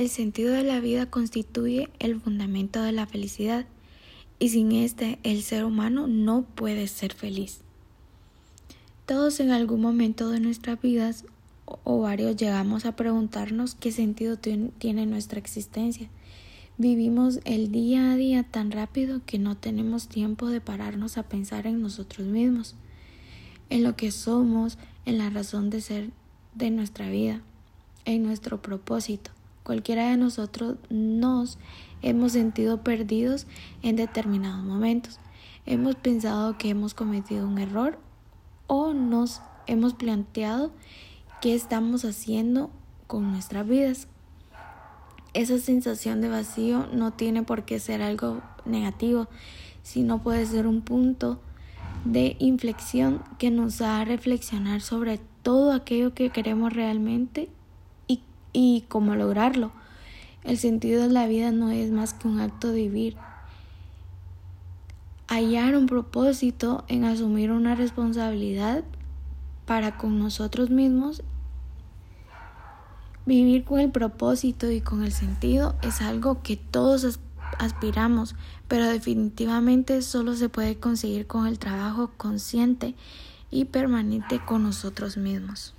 El sentido de la vida constituye el fundamento de la felicidad y sin este el ser humano no puede ser feliz. Todos en algún momento de nuestras vidas o varios llegamos a preguntarnos qué sentido tiene nuestra existencia. Vivimos el día a día tan rápido que no tenemos tiempo de pararnos a pensar en nosotros mismos, en lo que somos, en la razón de ser de nuestra vida, en nuestro propósito. Cualquiera de nosotros nos hemos sentido perdidos en determinados momentos. Hemos pensado que hemos cometido un error o nos hemos planteado qué estamos haciendo con nuestras vidas. Esa sensación de vacío no tiene por qué ser algo negativo, sino puede ser un punto de inflexión que nos haga reflexionar sobre todo aquello que queremos realmente y cómo lograrlo. El sentido de la vida no es más que un acto de vivir. Hallar un propósito en asumir una responsabilidad para con nosotros mismos. Vivir con el propósito y con el sentido es algo que todos aspiramos, pero definitivamente solo se puede conseguir con el trabajo consciente y permanente con nosotros mismos.